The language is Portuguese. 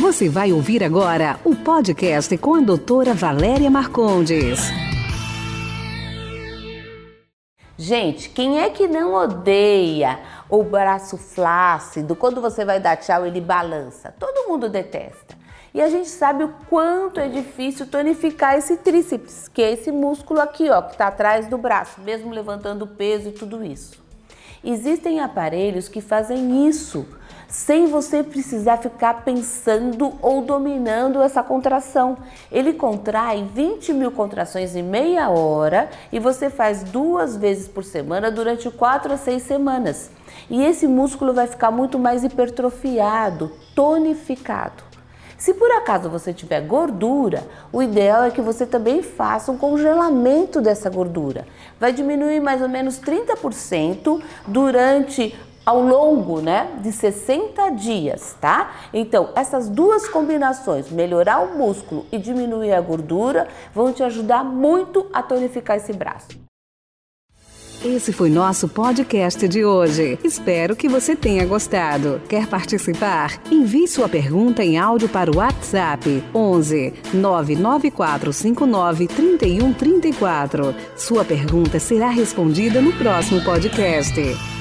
Você vai ouvir agora o podcast com a doutora Valéria Marcondes. Gente, quem é que não odeia o braço flácido? Quando você vai dar tchau, ele balança. Todo mundo detesta. E a gente sabe o quanto é difícil tonificar esse tríceps, que é esse músculo aqui, ó, que está atrás do braço, mesmo levantando peso e tudo isso. Existem aparelhos que fazem isso sem você precisar ficar pensando ou dominando essa contração. Ele contrai 20 mil contrações em meia hora e você faz duas vezes por semana durante quatro a seis semanas. E esse músculo vai ficar muito mais hipertrofiado, tonificado. Se por acaso você tiver gordura, o ideal é que você também faça um congelamento dessa gordura. Vai diminuir mais ou menos 30% durante ao longo, né, de 60 dias, tá? Então, essas duas combinações, melhorar o músculo e diminuir a gordura, vão te ajudar muito a tonificar esse braço. Esse foi nosso podcast de hoje. Espero que você tenha gostado. Quer participar? Envie sua pergunta em áudio para o WhatsApp 11 99459 3134. Sua pergunta será respondida no próximo podcast.